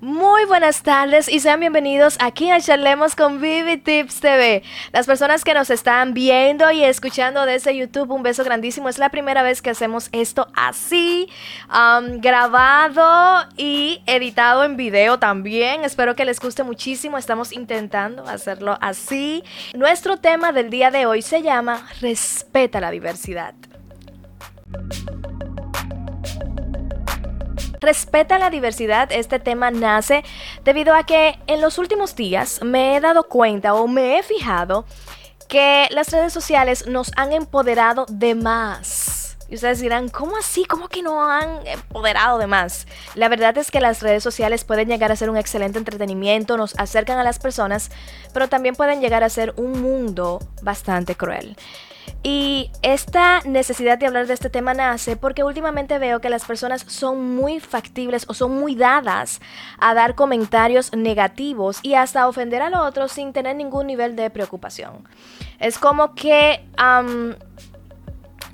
Muy buenas tardes y sean bienvenidos aquí a Charlemos con Vivi Tips TV. Las personas que nos están viendo y escuchando desde YouTube, un beso grandísimo. Es la primera vez que hacemos esto así, grabado y editado en video también. Espero que les guste muchísimo. Estamos intentando hacerlo así. Nuestro tema del día de hoy se llama Respeta la diversidad. Respeta la diversidad, este tema nace debido a que en los últimos días me he dado cuenta o me he fijado que las redes sociales nos han empoderado de más. Y ustedes dirán, ¿cómo así? ¿Cómo que no han empoderado de más? La verdad es que las redes sociales pueden llegar a ser un excelente entretenimiento, nos acercan a las personas, pero también pueden llegar a ser un mundo bastante cruel. Y esta necesidad de hablar de este tema nace porque últimamente veo que las personas son muy factibles o son muy dadas a dar comentarios negativos y hasta ofender al otro sin tener ningún nivel de preocupación. Es como que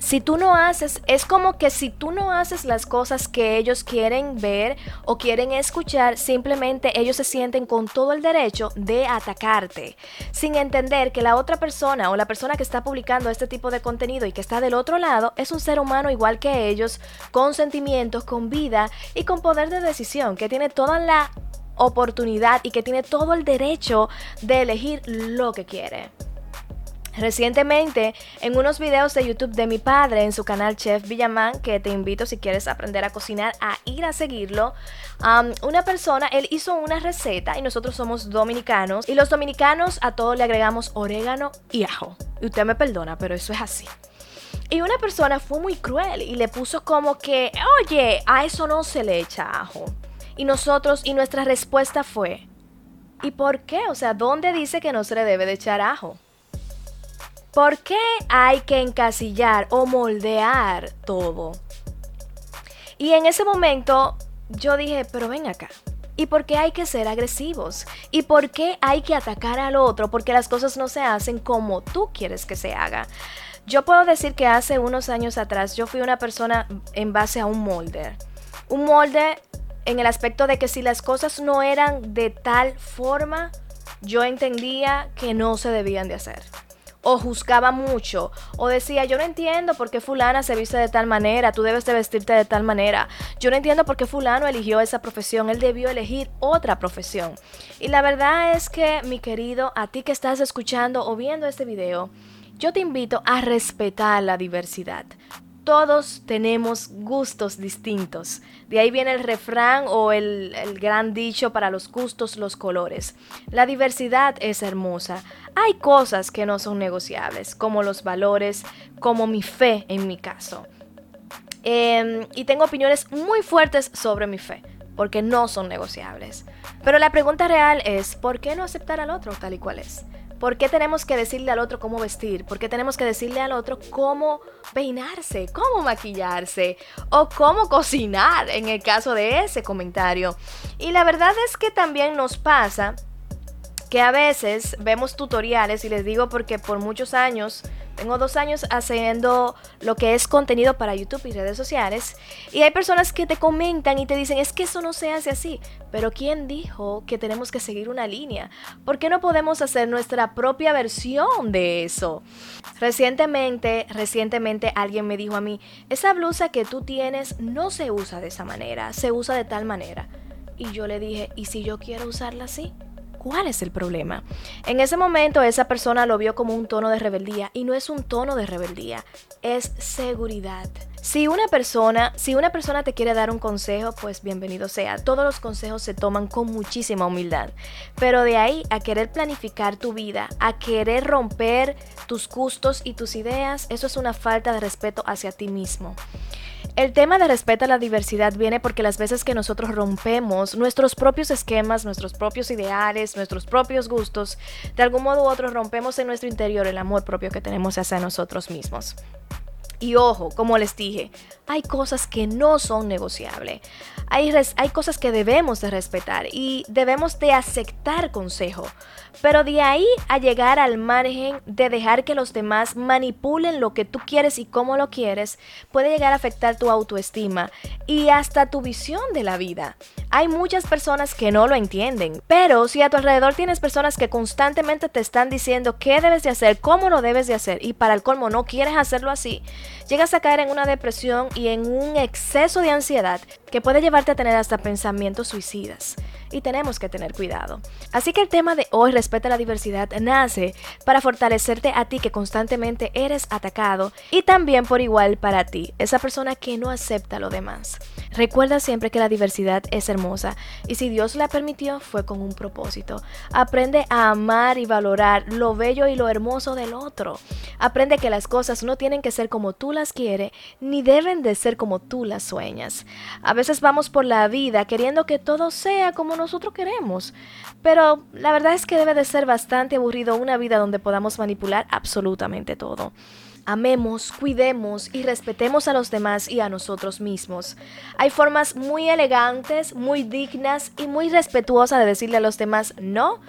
si tú no haces, es como que si tú no haces las cosas que ellos quieren ver o quieren escuchar, simplemente ellos se sienten con todo el derecho de atacarte, sin entender que la otra persona o la persona que está publicando este tipo de contenido y que está del otro lado es un ser humano igual que ellos, con sentimientos, con vida y con poder de decisión, que tiene toda la oportunidad y que tiene todo el derecho de elegir lo que quiere. Recientemente, en unos videos de YouTube de mi padre en su canal Chef Villamán, que te invito si quieres aprender a cocinar a ir a seguirlo, una persona, él hizo una receta y nosotros somos dominicanos y los dominicanos a todo le agregamos orégano y ajo. Y usted me perdona, pero eso es así. Y una persona fue muy cruel y le puso como que, oye, a eso no se le echa ajo. Y nosotros, y nuestra respuesta fue, ¿y por qué? O sea, ¿dónde dice que no se le debe de echar ajo? ¿Por qué hay que encasillar o moldear todo? Y en ese momento yo dije, pero ven acá. ¿Y por qué hay que ser agresivos? ¿Y por qué hay que atacar al otro? Porque las cosas no se hacen como tú quieres que se haga. Yo puedo decir que hace unos años atrás yo fui una persona en base a un molde. Un molde en el aspecto de que si las cosas no eran de tal forma, yo entendía que no se debían de hacer o juzgaba mucho o decía yo no entiendo por qué fulana se viste de tal manera, tú debes de vestirte de tal manera, yo no entiendo por qué fulano eligió esa profesión, él debió elegir otra profesión. Y la verdad es que mi querido, a ti que estás escuchando o viendo este video, yo te invito a respetar la diversidad todos tenemos gustos distintos. De ahí viene el refrán o el, gran dicho para los gustos, los colores. La diversidad es hermosa. Hay cosas que no son negociables, como los valores, como mi fe en mi caso. Em, y tengo opiniones muy fuertes sobre mi fe, porque no son negociables. Pero la pregunta real es, ¿por qué no aceptar al otro tal y cual es? ¿Por qué tenemos que decirle al otro cómo vestir? ¿Por qué tenemos que decirle al otro cómo peinarse, cómo maquillarse o cómo cocinar en el caso de ese comentario? Y la verdad es que también nos pasa que a veces vemos tutoriales y les digo porque por muchos años tengo dos años haciendo lo que es contenido para YouTube y redes sociales. Y hay personas que te comentan y te dicen, es que eso no se hace así. Pero ¿quién dijo que tenemos que seguir una línea? ¿Por qué no podemos hacer nuestra propia versión de eso? Recientemente, recientemente alguien me dijo a mí, esa blusa que tú tienes no se usa de esa manera, se usa de tal manera. Y yo le dije, ¿y si yo quiero usarla así? ¿Cuál es el problema? En ese momento esa persona lo vio como un tono de rebeldía y no es un tono de rebeldía, es seguridad. Si una persona, si una persona te quiere dar un consejo, pues bienvenido sea. Todos los consejos se toman con muchísima humildad. Pero de ahí a querer planificar tu vida, a querer romper tus gustos y tus ideas, eso es una falta de respeto hacia ti mismo. El tema de respeto a la diversidad viene porque las veces que nosotros rompemos nuestros propios esquemas, nuestros propios ideales, nuestros propios gustos, de algún modo u otro rompemos en nuestro interior el amor propio que tenemos hacia nosotros mismos. Y ojo, como les dije, hay cosas que no son negociables. Hay, hay, cosas que debemos de respetar y debemos de aceptar consejo. Pero de ahí a llegar al margen de dejar que los demás manipulen lo que tú quieres y cómo lo quieres, puede llegar a afectar tu autoestima y hasta tu visión de la vida. Hay muchas personas que no lo entienden, pero si a tu alrededor tienes personas que constantemente te están diciendo qué debes de hacer, cómo lo debes de hacer y para el colmo no quieres hacerlo así, llegas a caer en una depresión y en un exceso de ansiedad que puede llevarte a tener hasta pensamientos suicidas. Y tenemos que tener cuidado. Así que el tema de hoy, respeta la diversidad, nace para fortalecerte a ti que constantemente eres atacado y también por igual para ti, esa persona que no acepta lo demás. Recuerda siempre que la diversidad es hermosa y si Dios la permitió fue con un propósito. Aprende a amar y valorar lo bello y lo hermoso del otro. Aprende que las cosas no tienen que ser como tú las quieres ni deben de ser como tú las sueñas. A veces vamos por la vida queriendo que todo sea como nosotros queremos, pero la verdad es que debe de ser bastante aburrido una vida donde podamos manipular absolutamente todo. Amemos, cuidemos y respetemos a los demás y a nosotros mismos. Hay formas muy elegantes, muy dignas y muy respetuosas de decirle a los demás no,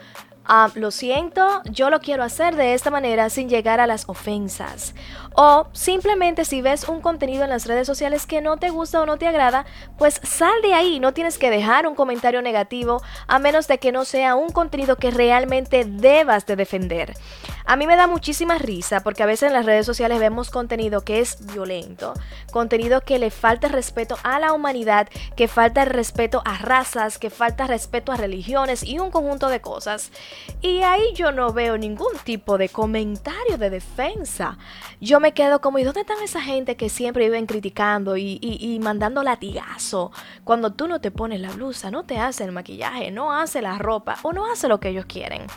Ah, lo siento, yo lo quiero hacer de esta manera sin llegar a las ofensas. O simplemente si ves un contenido en las redes sociales que no te gusta o no te agrada, pues sal de ahí, no tienes que dejar un comentario negativo a menos de que no sea un contenido que realmente debas de defender. A mí me da muchísima risa porque a veces en las redes sociales vemos contenido que es violento, contenido que le falta respeto a la humanidad, que falta respeto a razas, que falta respeto a religiones y un conjunto de cosas. Y ahí yo no veo ningún tipo de comentario de defensa. Yo quedo como, ¿y dónde están esa gente que siempre viven criticando y, y mandando latigazo? Cuando tú no te pones la blusa, no te hace el maquillaje, no hace la ropa o no hace lo que ellos quieren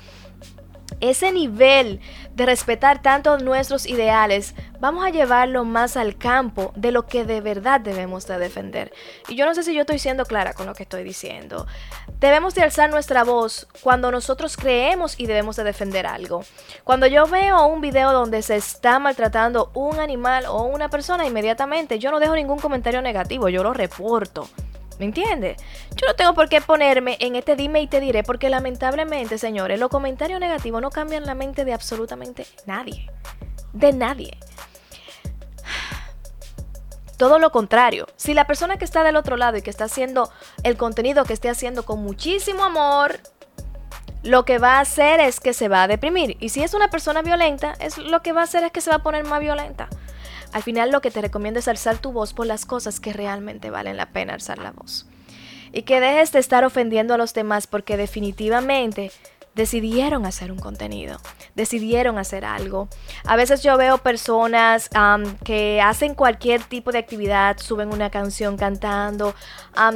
ese nivel de respetar tanto nuestros ideales, vamos a llevarlo más al campo de lo que de verdad debemos de defender. Y yo no sé si yo estoy siendo clara con lo que estoy diciendo. Debemos de alzar nuestra voz cuando nosotros creemos y debemos de defender algo. Cuando yo veo un video donde se está maltratando un animal o una persona, inmediatamente yo no dejo ningún comentario negativo, yo lo reporto. ¿Me entiendes? Yo no tengo por qué ponerme en este dime y te diré, porque lamentablemente, señores, los comentarios negativos no cambian la mente de absolutamente nadie. De nadie. Todo lo contrario, si la persona que está del otro lado y que está haciendo el contenido que esté haciendo con muchísimo amor, lo que va a hacer es que se va a deprimir. Y si es una persona violenta, es lo que va a hacer es que se va a poner más violenta. Al final lo que te recomiendo es alzar tu voz por las cosas que realmente valen la pena alzar la voz. Y que dejes de estar ofendiendo a los demás porque definitivamente decidieron hacer un contenido, decidieron hacer algo. A veces yo veo personas que hacen cualquier tipo de actividad, suben una canción cantando,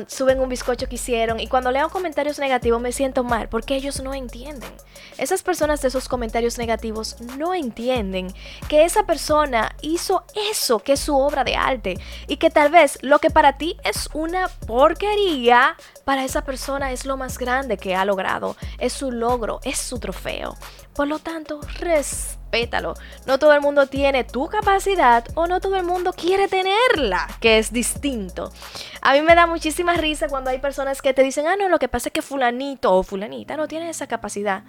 suben un bizcocho que hicieron y cuando leo comentarios negativos me siento mal porque ellos no entienden. Esas personas de esos comentarios negativos no entienden que esa persona hizo eso que es su obra de arte y que tal vez lo que para ti es una porquería, para esa persona es lo más grande que ha logrado, es su logro, es su trofeo. Por lo tanto, respétalo. No todo el mundo tiene tu capacidad o no todo el mundo quiere tenerla, que es distinto. A mí me da muchísima risa cuando hay personas que te dicen, ah, no, lo que pasa es que fulanito o fulanita no tiene esa capacidad.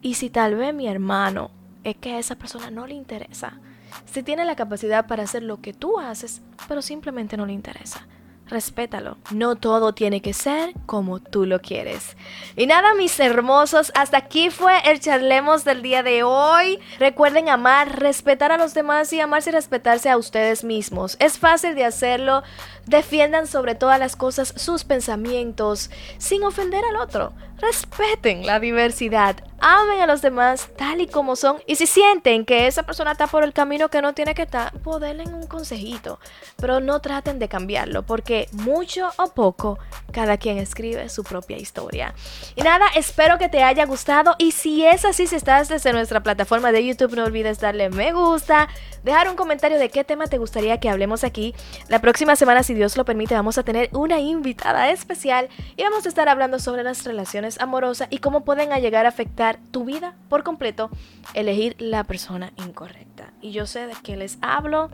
Y si tal vez mi hermano es que a esa persona no le interesa, si tiene la capacidad para hacer lo que tú haces, pero simplemente no le interesa respétalo. No todo tiene que ser como tú lo quieres. Y nada, mis hermosos, hasta aquí fue el charlemos del día de hoy. Recuerden amar, respetar a los demás y amarse y respetarse a ustedes mismos. Es fácil de hacerlo. Defiendan sobre todas las cosas sus pensamientos sin ofender al otro. Respeten la diversidad amen a los demás tal y como son. Y si sienten que esa persona está por el camino que no tiene que estar, pues un consejito. Pero no traten de cambiarlo, porque mucho o poco, cada quien escribe su propia historia. Y nada, espero que te haya gustado. Y si es así, si estás desde nuestra plataforma de YouTube, no olvides darle me gusta, dejar un comentario de qué tema te gustaría que hablemos aquí. La próxima semana, si Dios lo permite, vamos a tener una invitada especial y vamos a estar hablando sobre las relaciones amorosas y cómo pueden llegar a afectar tu vida por completo, elegir la persona incorrecta. Y yo sé de qué les hablo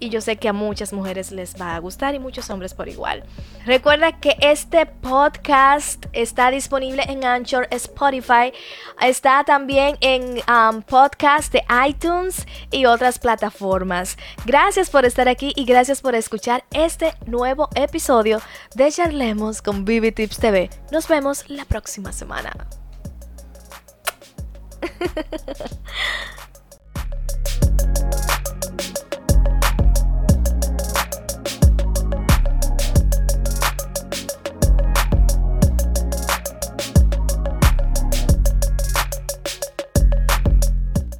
y yo sé que a muchas mujeres les va a gustar y muchos hombres por igual. Recuerda que este podcast está disponible en Anchor, Spotify, está también en um, podcast de iTunes y otras plataformas. Gracias por estar aquí y gracias por escuchar este nuevo episodio de Charlemos con Vivi Tips TV. Nos vemos la próxima semana.